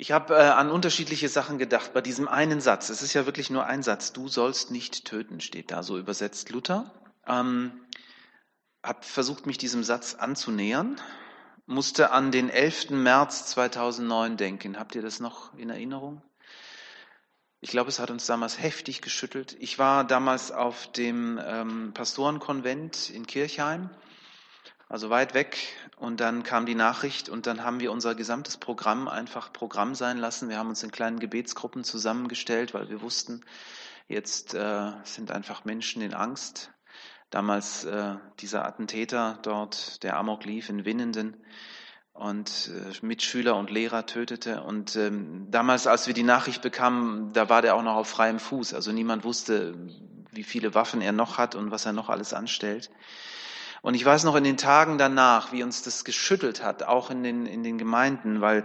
Ich habe äh, an unterschiedliche Sachen gedacht bei diesem einen Satz. Es ist ja wirklich nur ein Satz. Du sollst nicht töten, steht da, so übersetzt Luther. Ähm, habe versucht, mich diesem Satz anzunähern, musste an den 11. März 2009 denken. Habt ihr das noch in Erinnerung? Ich glaube, es hat uns damals heftig geschüttelt. Ich war damals auf dem ähm, Pastorenkonvent in Kirchheim also weit weg. Und dann kam die Nachricht und dann haben wir unser gesamtes Programm einfach Programm sein lassen. Wir haben uns in kleinen Gebetsgruppen zusammengestellt, weil wir wussten, jetzt äh, sind einfach Menschen in Angst. Damals äh, dieser Attentäter dort, der Amok lief in Winnenden und äh, Mitschüler und Lehrer tötete. Und ähm, damals, als wir die Nachricht bekamen, da war der auch noch auf freiem Fuß. Also niemand wusste, wie viele Waffen er noch hat und was er noch alles anstellt. Und ich weiß noch in den Tagen danach, wie uns das geschüttelt hat, auch in den, in den Gemeinden, weil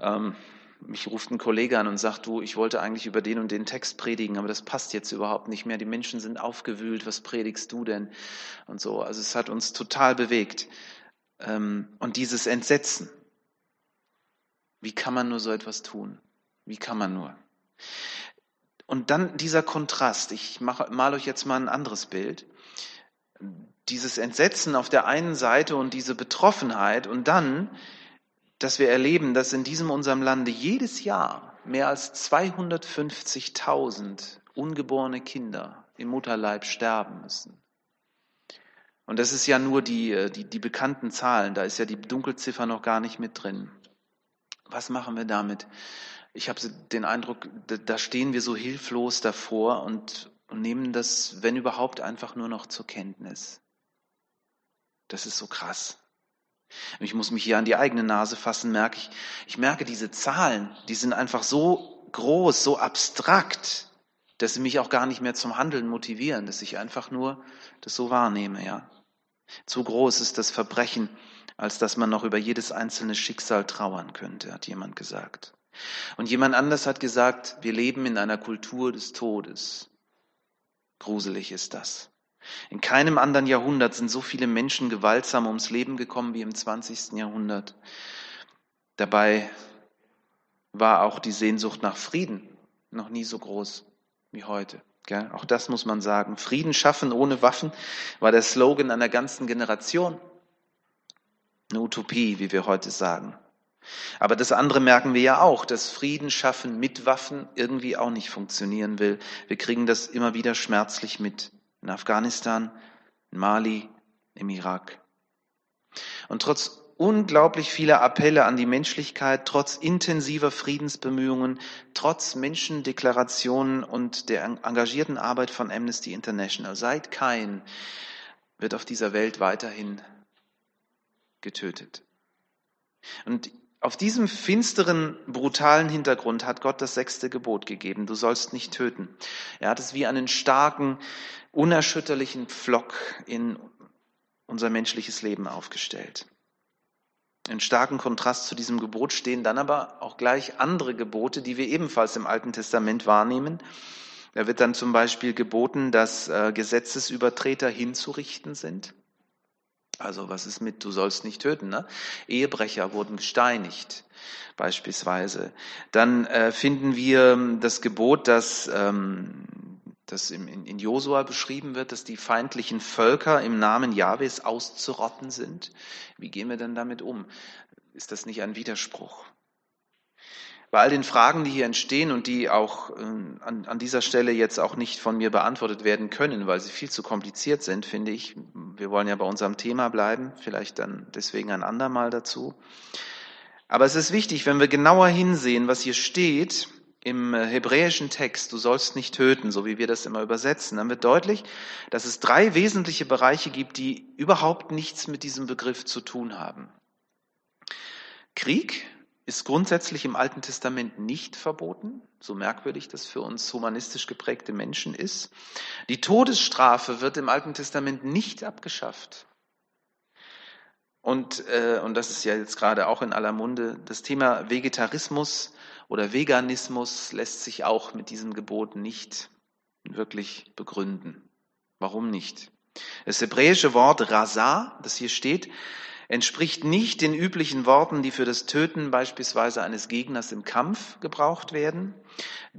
ähm, mich ruft ein Kollege an und sagt, du, ich wollte eigentlich über den und den Text predigen, aber das passt jetzt überhaupt nicht mehr. Die Menschen sind aufgewühlt, was predigst du denn? Und so. Also es hat uns total bewegt. Ähm, und dieses Entsetzen. Wie kann man nur so etwas tun? Wie kann man nur? Und dann dieser Kontrast. Ich mache, mal euch jetzt mal ein anderes Bild dieses Entsetzen auf der einen Seite und diese Betroffenheit und dann, dass wir erleben, dass in diesem unserem Lande jedes Jahr mehr als 250.000 ungeborene Kinder im Mutterleib sterben müssen. Und das ist ja nur die, äh, die, die bekannten Zahlen, da ist ja die Dunkelziffer noch gar nicht mit drin. Was machen wir damit? Ich habe den Eindruck, da stehen wir so hilflos davor und, und nehmen das, wenn überhaupt, einfach nur noch zur Kenntnis. Das ist so krass. Ich muss mich hier an die eigene Nase fassen, merke ich. Ich merke diese Zahlen, die sind einfach so groß, so abstrakt, dass sie mich auch gar nicht mehr zum Handeln motivieren, dass ich einfach nur das so wahrnehme, ja. Zu groß ist das Verbrechen, als dass man noch über jedes einzelne Schicksal trauern könnte, hat jemand gesagt. Und jemand anders hat gesagt, wir leben in einer Kultur des Todes. Gruselig ist das. In keinem anderen Jahrhundert sind so viele Menschen gewaltsam ums Leben gekommen wie im 20. Jahrhundert. Dabei war auch die Sehnsucht nach Frieden noch nie so groß wie heute. Auch das muss man sagen. Frieden schaffen ohne Waffen war der Slogan einer ganzen Generation. Eine Utopie, wie wir heute sagen. Aber das andere merken wir ja auch, dass Frieden schaffen mit Waffen irgendwie auch nicht funktionieren will. Wir kriegen das immer wieder schmerzlich mit in Afghanistan, in Mali, im Irak. Und trotz unglaublich vieler Appelle an die Menschlichkeit, trotz intensiver Friedensbemühungen, trotz Menschendeklarationen und der engagierten Arbeit von Amnesty International, seit kein wird auf dieser Welt weiterhin getötet. Und auf diesem finsteren, brutalen Hintergrund hat Gott das sechste Gebot gegeben. Du sollst nicht töten. Er hat es wie einen starken, unerschütterlichen Pflock in unser menschliches Leben aufgestellt. In starkem Kontrast zu diesem Gebot stehen dann aber auch gleich andere Gebote, die wir ebenfalls im Alten Testament wahrnehmen. Da wird dann zum Beispiel geboten, dass äh, Gesetzesübertreter hinzurichten sind. Also was ist mit, du sollst nicht töten? Ne? Ehebrecher wurden gesteinigt beispielsweise. Dann äh, finden wir das Gebot, dass ähm, das in, in Josua beschrieben wird, dass die feindlichen Völker im Namen Jahwes auszurotten sind. Wie gehen wir denn damit um? Ist das nicht ein Widerspruch? Bei all den Fragen, die hier entstehen und die auch äh, an, an, dieser Stelle jetzt auch nicht von mir beantwortet werden können, weil sie viel zu kompliziert sind, finde ich, wir wollen ja bei unserem Thema bleiben, vielleicht dann deswegen ein andermal dazu. Aber es ist wichtig, wenn wir genauer hinsehen, was hier steht im äh, hebräischen Text, du sollst nicht töten, so wie wir das immer übersetzen, dann wird deutlich, dass es drei wesentliche Bereiche gibt, die überhaupt nichts mit diesem Begriff zu tun haben. Krieg, ist grundsätzlich im Alten Testament nicht verboten, so merkwürdig das für uns humanistisch geprägte Menschen ist. Die Todesstrafe wird im Alten Testament nicht abgeschafft. Und, äh, und das ist ja jetzt gerade auch in aller Munde, das Thema Vegetarismus oder Veganismus lässt sich auch mit diesem Gebot nicht wirklich begründen. Warum nicht? Das hebräische Wort Rasa, das hier steht, entspricht nicht den üblichen Worten, die für das Töten beispielsweise eines Gegners im Kampf gebraucht werden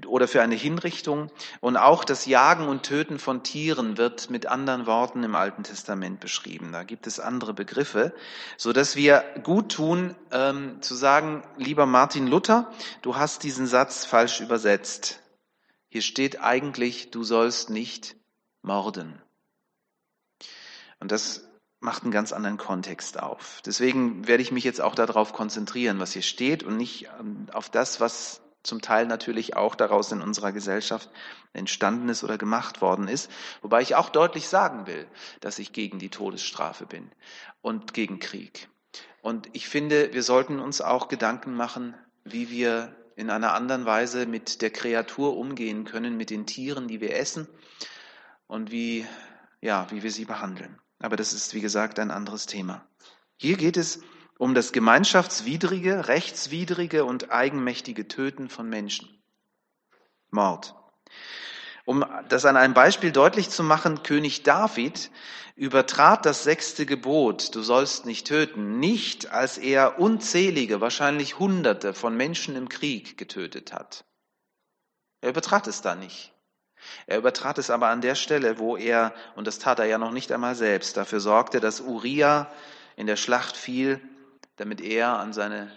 oder für eine Hinrichtung. Und auch das Jagen und Töten von Tieren wird mit anderen Worten im Alten Testament beschrieben. Da gibt es andere Begriffe, so dass wir gut tun, ähm, zu sagen, lieber Martin Luther, du hast diesen Satz falsch übersetzt. Hier steht eigentlich, du sollst nicht morden. Und das macht einen ganz anderen Kontext auf. Deswegen werde ich mich jetzt auch darauf konzentrieren, was hier steht und nicht ähm, auf das, was zum Teil natürlich auch daraus in unserer Gesellschaft entstanden ist oder gemacht worden ist. Wobei ich auch deutlich sagen will, dass ich gegen die Todesstrafe bin und gegen Krieg. Und ich finde, wir sollten uns auch Gedanken machen, wie wir in einer anderen Weise mit der Kreatur umgehen können, mit den Tieren, die wir essen und wie, ja, wie wir sie behandeln. Aber das ist, wie gesagt, ein anderes Thema. Hier geht es um das gemeinschaftswidrige, rechtswidrige und eigenmächtige Töten von Menschen. Mord. Um das an einem Beispiel deutlich zu machen, König David übertrat das sechste Gebot, du sollst nicht töten, nicht als er unzählige, wahrscheinlich Hunderte von Menschen im Krieg getötet hat. Er übertrat es da nicht. Er übertrat es aber an der Stelle, wo er, und das tat er ja noch nicht einmal selbst, dafür sorgte, dass Uriah in der Schlacht fiel, damit er an seine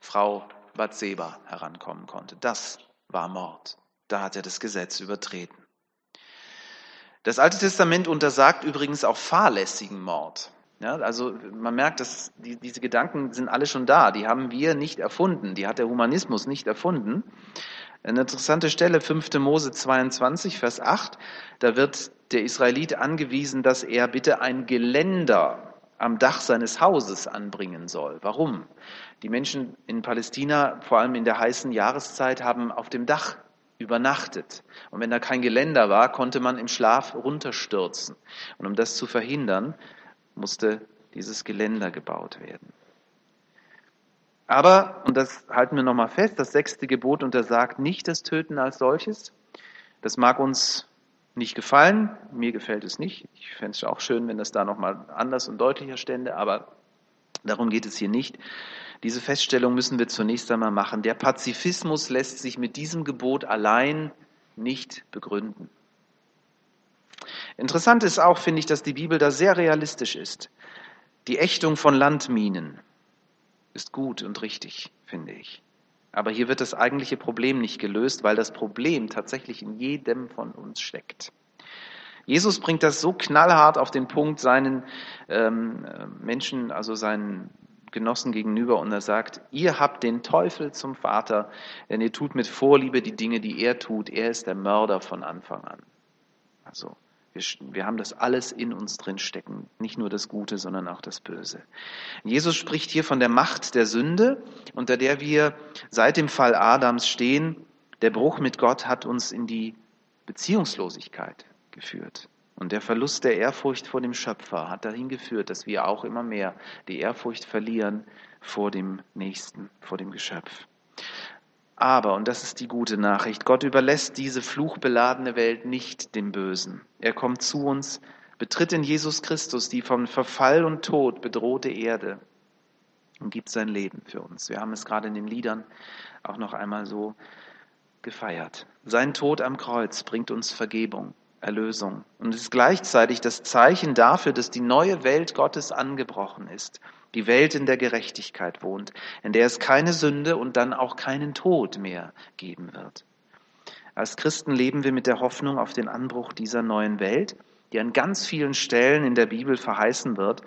Frau Bathseba herankommen konnte. Das war Mord. Da hat er das Gesetz übertreten. Das Alte Testament untersagt übrigens auch fahrlässigen Mord. Ja, also man merkt, dass die, diese Gedanken sind alle schon da. Die haben wir nicht erfunden. Die hat der Humanismus nicht erfunden. Eine interessante Stelle, 5. Mose 22, Vers 8, da wird der Israelit angewiesen, dass er bitte ein Geländer am Dach seines Hauses anbringen soll. Warum? Die Menschen in Palästina, vor allem in der heißen Jahreszeit, haben auf dem Dach übernachtet. Und wenn da kein Geländer war, konnte man im Schlaf runterstürzen. Und um das zu verhindern, musste dieses Geländer gebaut werden. Aber, und das halten wir nochmal fest, das sechste Gebot untersagt nicht das Töten als solches. Das mag uns nicht gefallen, mir gefällt es nicht. Ich fände es auch schön, wenn das da nochmal anders und deutlicher stände, aber darum geht es hier nicht. Diese Feststellung müssen wir zunächst einmal machen. Der Pazifismus lässt sich mit diesem Gebot allein nicht begründen. Interessant ist auch, finde ich, dass die Bibel da sehr realistisch ist. Die Ächtung von Landminen, ist gut und richtig, finde ich. Aber hier wird das eigentliche Problem nicht gelöst, weil das Problem tatsächlich in jedem von uns steckt. Jesus bringt das so knallhart auf den Punkt seinen ähm, Menschen, also seinen Genossen gegenüber und er sagt, ihr habt den Teufel zum Vater, denn ihr tut mit Vorliebe die Dinge, die er tut. Er ist der Mörder von Anfang an. Also wir, wir haben das alles in uns drin stecken, nicht nur das Gute, sondern auch das Böse. Jesus spricht hier von der Macht der Sünde, unter der wir seit dem Fall Adams stehen. Der Bruch mit Gott hat uns in die Beziehungslosigkeit geführt. Und der Verlust der Ehrfurcht vor dem Schöpfer hat dahin geführt, dass wir auch immer mehr die Ehrfurcht verlieren vor dem Nächsten, vor dem Geschöpf. Aber, und das ist die gute Nachricht, Gott überlässt diese fluchbeladene Welt nicht dem Bösen. Er kommt zu uns, betritt in Jesus Christus die vom Verfall und Tod bedrohte Erde und gibt sein Leben für uns. Wir haben es gerade in den Liedern auch noch einmal so gefeiert. Sein Tod am Kreuz bringt uns Vergebung, Erlösung und ist gleichzeitig das Zeichen dafür, dass die neue Welt Gottes angebrochen ist die Welt, in der Gerechtigkeit wohnt, in der es keine Sünde und dann auch keinen Tod mehr geben wird. Als Christen leben wir mit der Hoffnung auf den Anbruch dieser neuen Welt, die an ganz vielen Stellen in der Bibel verheißen wird.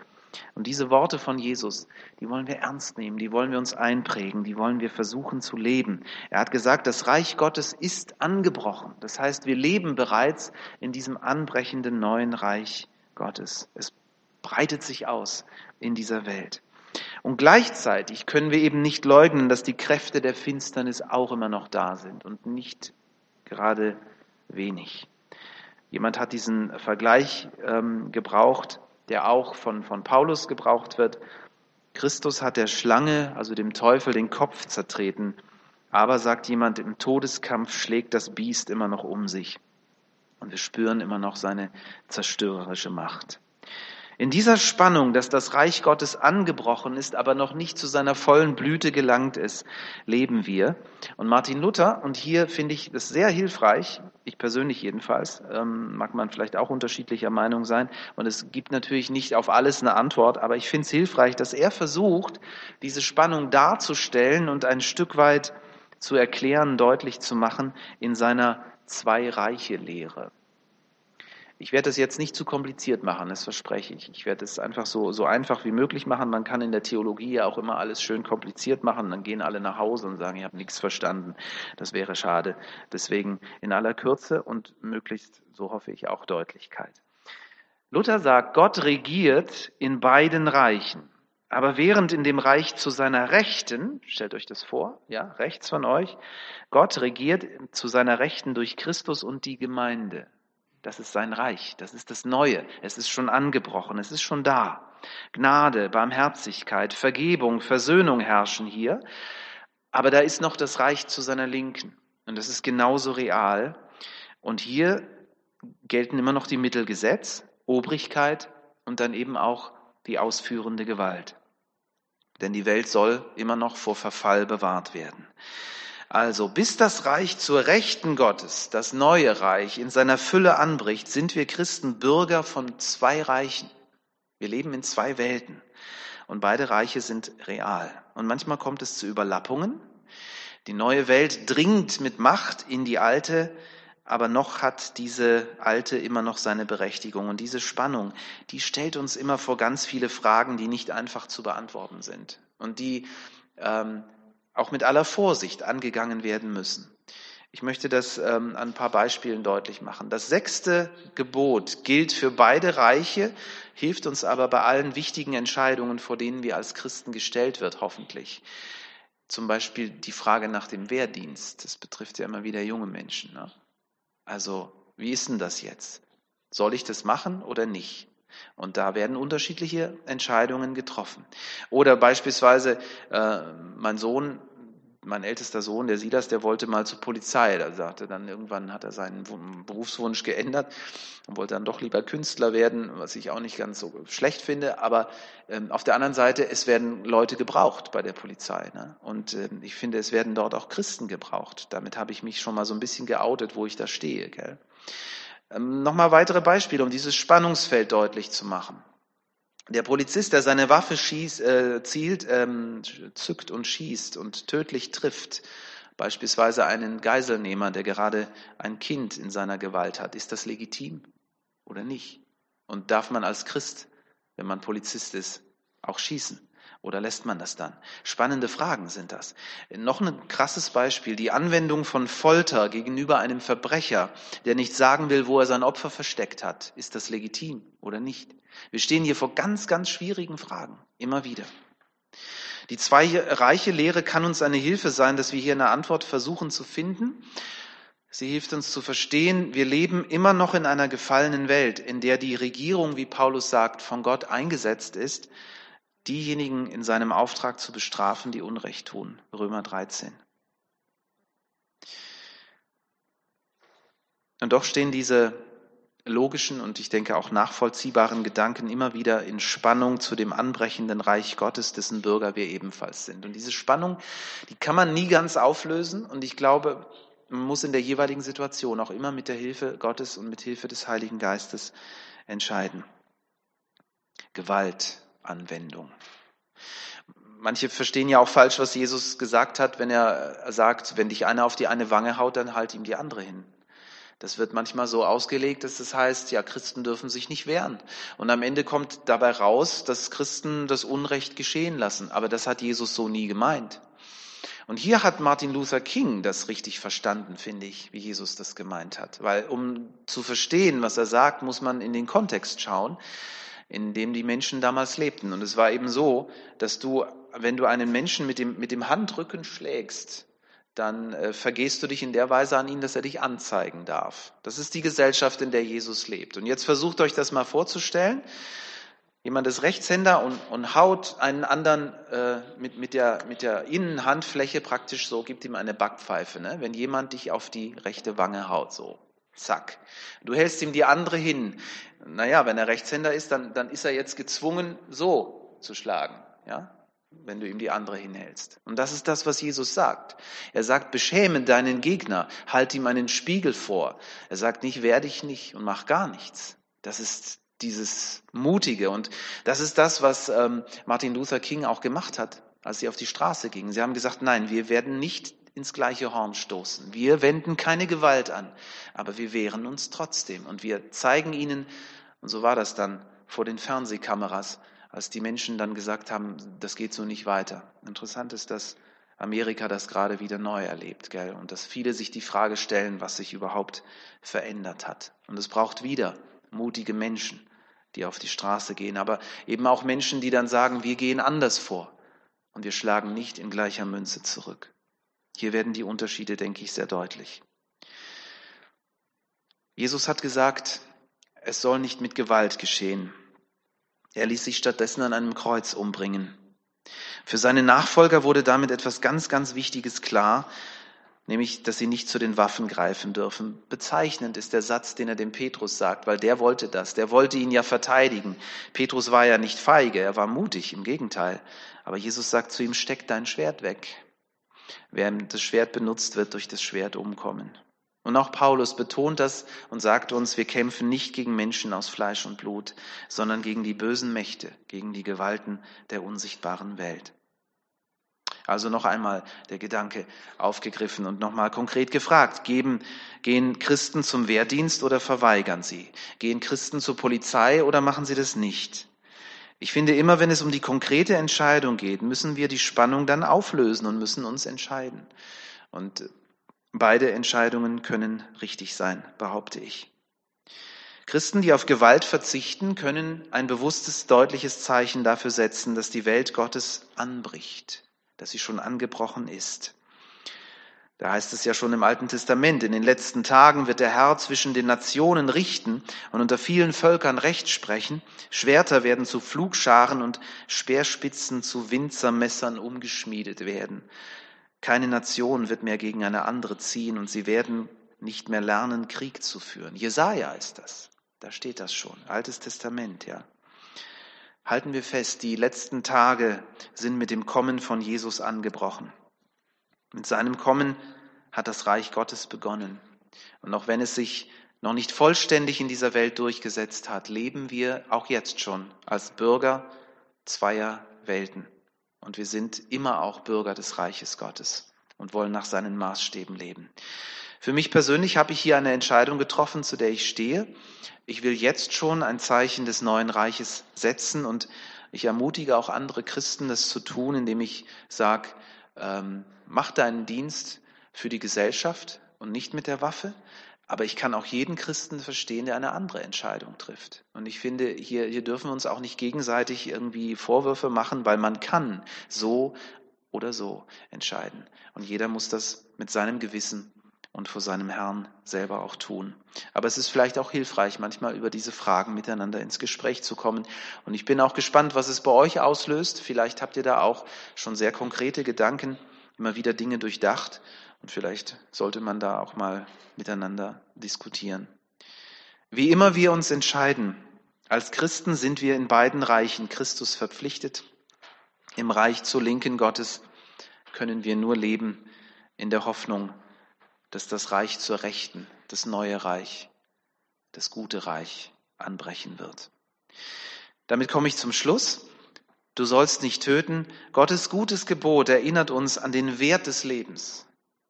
Und diese Worte von Jesus, die wollen wir ernst nehmen, die wollen wir uns einprägen, die wollen wir versuchen zu leben. Er hat gesagt, das Reich Gottes ist angebrochen. Das heißt, wir leben bereits in diesem anbrechenden neuen Reich Gottes. Es breitet sich aus in dieser Welt. Und gleichzeitig können wir eben nicht leugnen, dass die Kräfte der Finsternis auch immer noch da sind und nicht gerade wenig. Jemand hat diesen Vergleich ähm, gebraucht, der auch von, von Paulus gebraucht wird. Christus hat der Schlange, also dem Teufel, den Kopf zertreten. Aber, sagt jemand, im Todeskampf schlägt das Biest immer noch um sich. Und wir spüren immer noch seine zerstörerische Macht. In dieser Spannung, dass das Reich Gottes angebrochen ist, aber noch nicht zu seiner vollen Blüte gelangt ist, leben wir. Und Martin Luther, und hier finde ich das sehr hilfreich, ich persönlich jedenfalls, ähm, mag man vielleicht auch unterschiedlicher Meinung sein, und es gibt natürlich nicht auf alles eine Antwort, aber ich finde es hilfreich, dass er versucht, diese Spannung darzustellen und ein Stück weit zu erklären, deutlich zu machen in seiner Zwei-Reiche-Lehre. Ich werde das jetzt nicht zu kompliziert machen, das verspreche ich. Ich werde es einfach so, so einfach wie möglich machen. Man kann in der Theologie ja auch immer alles schön kompliziert machen. Dann gehen alle nach Hause und sagen, ich habe nichts verstanden. Das wäre schade. Deswegen in aller Kürze und möglichst, so hoffe ich, auch Deutlichkeit. Luther sagt, Gott regiert in beiden Reichen. Aber während in dem Reich zu seiner Rechten, stellt euch das vor, ja, rechts von euch, Gott regiert zu seiner Rechten durch Christus und die Gemeinde. Das ist sein Reich, das ist das Neue, es ist schon angebrochen, es ist schon da. Gnade, Barmherzigkeit, Vergebung, Versöhnung herrschen hier, aber da ist noch das Reich zu seiner Linken und das ist genauso real. Und hier gelten immer noch die Mittelgesetz, Obrigkeit und dann eben auch die ausführende Gewalt. Denn die Welt soll immer noch vor Verfall bewahrt werden. Also bis das Reich zur Rechten Gottes, das neue Reich, in seiner Fülle anbricht, sind wir Christen Bürger von zwei Reichen. Wir leben in zwei Welten und beide Reiche sind real. Und manchmal kommt es zu Überlappungen. Die neue Welt dringt mit Macht in die alte, aber noch hat diese alte immer noch seine Berechtigung. Und diese Spannung, die stellt uns immer vor ganz viele Fragen, die nicht einfach zu beantworten sind und die ähm, auch mit aller Vorsicht angegangen werden müssen. Ich möchte das ähm, an ein paar Beispielen deutlich machen. Das sechste Gebot gilt für beide Reiche, hilft uns aber bei allen wichtigen Entscheidungen, vor denen wir als Christen gestellt wird, hoffentlich. Zum Beispiel die Frage nach dem Wehrdienst. Das betrifft ja immer wieder junge Menschen. Ne? Also, wie ist denn das jetzt? Soll ich das machen oder nicht? Und da werden unterschiedliche Entscheidungen getroffen. Oder beispielsweise äh, mein Sohn, mein ältester Sohn, der Silas, der wollte mal zur Polizei. Da sagte dann irgendwann hat er seinen Berufswunsch geändert und wollte dann doch lieber Künstler werden, was ich auch nicht ganz so schlecht finde. Aber ähm, auf der anderen Seite, es werden Leute gebraucht bei der Polizei. Ne? Und ähm, ich finde, es werden dort auch Christen gebraucht. Damit habe ich mich schon mal so ein bisschen geoutet, wo ich da stehe. Gell? Ähm, Nochmal weitere Beispiele, um dieses Spannungsfeld deutlich zu machen. Der Polizist, der seine Waffe schießt, äh, zielt, ähm, zückt und schießt und tödlich trifft, beispielsweise einen Geiselnehmer, der gerade ein Kind in seiner Gewalt hat, ist das legitim oder nicht? Und darf man als Christ, wenn man Polizist ist, auch schießen? Oder lässt man das dann? Spannende Fragen sind das. Noch ein krasses Beispiel, die Anwendung von Folter gegenüber einem Verbrecher, der nicht sagen will, wo er sein Opfer versteckt hat. Ist das legitim oder nicht? Wir stehen hier vor ganz, ganz schwierigen Fragen, immer wieder. Die zweireiche Lehre kann uns eine Hilfe sein, dass wir hier eine Antwort versuchen zu finden. Sie hilft uns zu verstehen, wir leben immer noch in einer gefallenen Welt, in der die Regierung, wie Paulus sagt, von Gott eingesetzt ist, diejenigen in seinem Auftrag zu bestrafen, die Unrecht tun. Römer 13. Und doch stehen diese logischen und ich denke auch nachvollziehbaren Gedanken immer wieder in Spannung zu dem anbrechenden Reich Gottes, dessen Bürger wir ebenfalls sind. Und diese Spannung, die kann man nie ganz auflösen und ich glaube, man muss in der jeweiligen Situation auch immer mit der Hilfe Gottes und mit Hilfe des Heiligen Geistes entscheiden. Gewalt, Anwendung. Manche verstehen ja auch falsch, was Jesus gesagt hat, wenn er sagt, wenn dich einer auf die eine Wange haut, dann halt ihm die andere hin. Das wird manchmal so ausgelegt, dass das heißt, ja, Christen dürfen sich nicht wehren. Und am Ende kommt dabei raus, dass Christen das Unrecht geschehen lassen. Aber das hat Jesus so nie gemeint. Und hier hat Martin Luther King das richtig verstanden, finde ich, wie Jesus das gemeint hat. Weil um zu verstehen, was er sagt, muss man in den Kontext schauen in dem die Menschen damals lebten. Und es war eben so, dass du, wenn du einen Menschen mit dem, mit dem Handrücken schlägst, dann äh, vergehst du dich in der Weise an ihn, dass er dich anzeigen darf. Das ist die Gesellschaft, in der Jesus lebt. Und jetzt versucht euch das mal vorzustellen. Jemand ist Rechtshänder und, und haut einen anderen äh, mit, mit, der, mit der Innenhandfläche praktisch so, gibt ihm eine Backpfeife, ne? wenn jemand dich auf die rechte Wange haut, so. Zack. Du hältst ihm die andere hin. Naja, wenn er Rechtshänder ist, dann, dann ist er jetzt gezwungen, so zu schlagen. Ja? Wenn du ihm die andere hinhältst. Und das ist das, was Jesus sagt. Er sagt, beschäme deinen Gegner, halt ihm einen Spiegel vor. Er sagt nicht, wehr dich nicht und mach gar nichts. Das ist dieses Mutige und das ist das, was ähm, Martin Luther King auch gemacht hat, als sie auf die Straße gingen. Sie haben gesagt, nein, wir werden nicht ins gleiche Horn stoßen. Wir wenden keine Gewalt an, aber wir wehren uns trotzdem und wir zeigen ihnen, und so war das dann vor den Fernsehkameras, als die Menschen dann gesagt haben, das geht so nicht weiter. Interessant ist, dass Amerika das gerade wieder neu erlebt, gell? Und dass viele sich die Frage stellen, was sich überhaupt verändert hat. Und es braucht wieder mutige Menschen, die auf die Straße gehen, aber eben auch Menschen, die dann sagen, wir gehen anders vor und wir schlagen nicht in gleicher Münze zurück. Hier werden die Unterschiede, denke ich, sehr deutlich. Jesus hat gesagt, es soll nicht mit Gewalt geschehen. Er ließ sich stattdessen an einem Kreuz umbringen. Für seine Nachfolger wurde damit etwas ganz, ganz Wichtiges klar, nämlich, dass sie nicht zu den Waffen greifen dürfen. Bezeichnend ist der Satz, den er dem Petrus sagt, weil der wollte das, der wollte ihn ja verteidigen. Petrus war ja nicht feige, er war mutig, im Gegenteil. Aber Jesus sagt zu ihm, steck dein Schwert weg. Wer das Schwert benutzt, wird durch das Schwert umkommen. Und auch Paulus betont das und sagt uns, wir kämpfen nicht gegen Menschen aus Fleisch und Blut, sondern gegen die bösen Mächte, gegen die Gewalten der unsichtbaren Welt. Also noch einmal der Gedanke aufgegriffen und nochmal konkret gefragt, geben, gehen Christen zum Wehrdienst oder verweigern sie? Gehen Christen zur Polizei oder machen sie das nicht? Ich finde immer, wenn es um die konkrete Entscheidung geht, müssen wir die Spannung dann auflösen und müssen uns entscheiden. Und Beide Entscheidungen können richtig sein, behaupte ich. Christen, die auf Gewalt verzichten, können ein bewusstes, deutliches Zeichen dafür setzen, dass die Welt Gottes anbricht, dass sie schon angebrochen ist. Da heißt es ja schon im Alten Testament, in den letzten Tagen wird der Herr zwischen den Nationen richten und unter vielen Völkern Recht sprechen. Schwerter werden zu Flugscharen und Speerspitzen zu Winzermessern umgeschmiedet werden. Keine Nation wird mehr gegen eine andere ziehen und sie werden nicht mehr lernen, Krieg zu führen. Jesaja ist das. Da steht das schon. Altes Testament, ja. Halten wir fest, die letzten Tage sind mit dem Kommen von Jesus angebrochen. Mit seinem Kommen hat das Reich Gottes begonnen. Und auch wenn es sich noch nicht vollständig in dieser Welt durchgesetzt hat, leben wir auch jetzt schon als Bürger zweier Welten. Und wir sind immer auch Bürger des Reiches Gottes und wollen nach seinen Maßstäben leben. Für mich persönlich habe ich hier eine Entscheidung getroffen, zu der ich stehe. Ich will jetzt schon ein Zeichen des neuen Reiches setzen und ich ermutige auch andere Christen, das zu tun, indem ich sage, ähm, mach deinen Dienst für die Gesellschaft und nicht mit der Waffe. Aber ich kann auch jeden Christen verstehen, der eine andere Entscheidung trifft. Und ich finde, hier, hier dürfen wir uns auch nicht gegenseitig irgendwie Vorwürfe machen, weil man kann so oder so entscheiden. Und jeder muss das mit seinem Gewissen und vor seinem Herrn selber auch tun. Aber es ist vielleicht auch hilfreich, manchmal über diese Fragen miteinander ins Gespräch zu kommen. Und ich bin auch gespannt, was es bei euch auslöst. Vielleicht habt ihr da auch schon sehr konkrete Gedanken, immer wieder Dinge durchdacht. Und vielleicht sollte man da auch mal miteinander diskutieren. Wie immer wir uns entscheiden, als Christen sind wir in beiden Reichen Christus verpflichtet. Im Reich zur Linken Gottes können wir nur leben in der Hoffnung, dass das Reich zur Rechten, das neue Reich, das gute Reich anbrechen wird. Damit komme ich zum Schluss. Du sollst nicht töten. Gottes gutes Gebot erinnert uns an den Wert des Lebens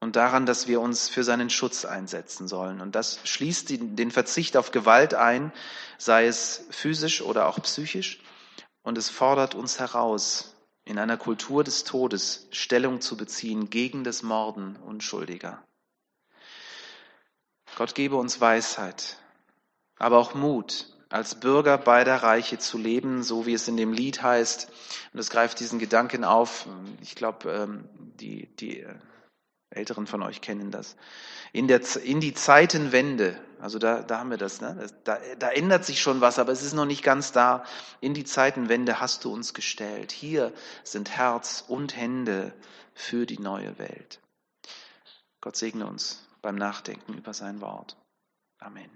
und daran, dass wir uns für seinen Schutz einsetzen sollen. Und das schließt den Verzicht auf Gewalt ein, sei es physisch oder auch psychisch. Und es fordert uns heraus, in einer Kultur des Todes Stellung zu beziehen gegen das Morden Unschuldiger. Gott gebe uns Weisheit, aber auch Mut, als Bürger beider Reiche zu leben, so wie es in dem Lied heißt. Und es greift diesen Gedanken auf. Ich glaube, ähm, die, die Älteren von euch kennen das. In, der, in die Zeitenwende, also da, da haben wir das, ne? da, da ändert sich schon was, aber es ist noch nicht ganz da. In die Zeitenwende hast du uns gestellt. Hier sind Herz und Hände für die neue Welt. Gott segne uns beim Nachdenken über sein Wort. Amen.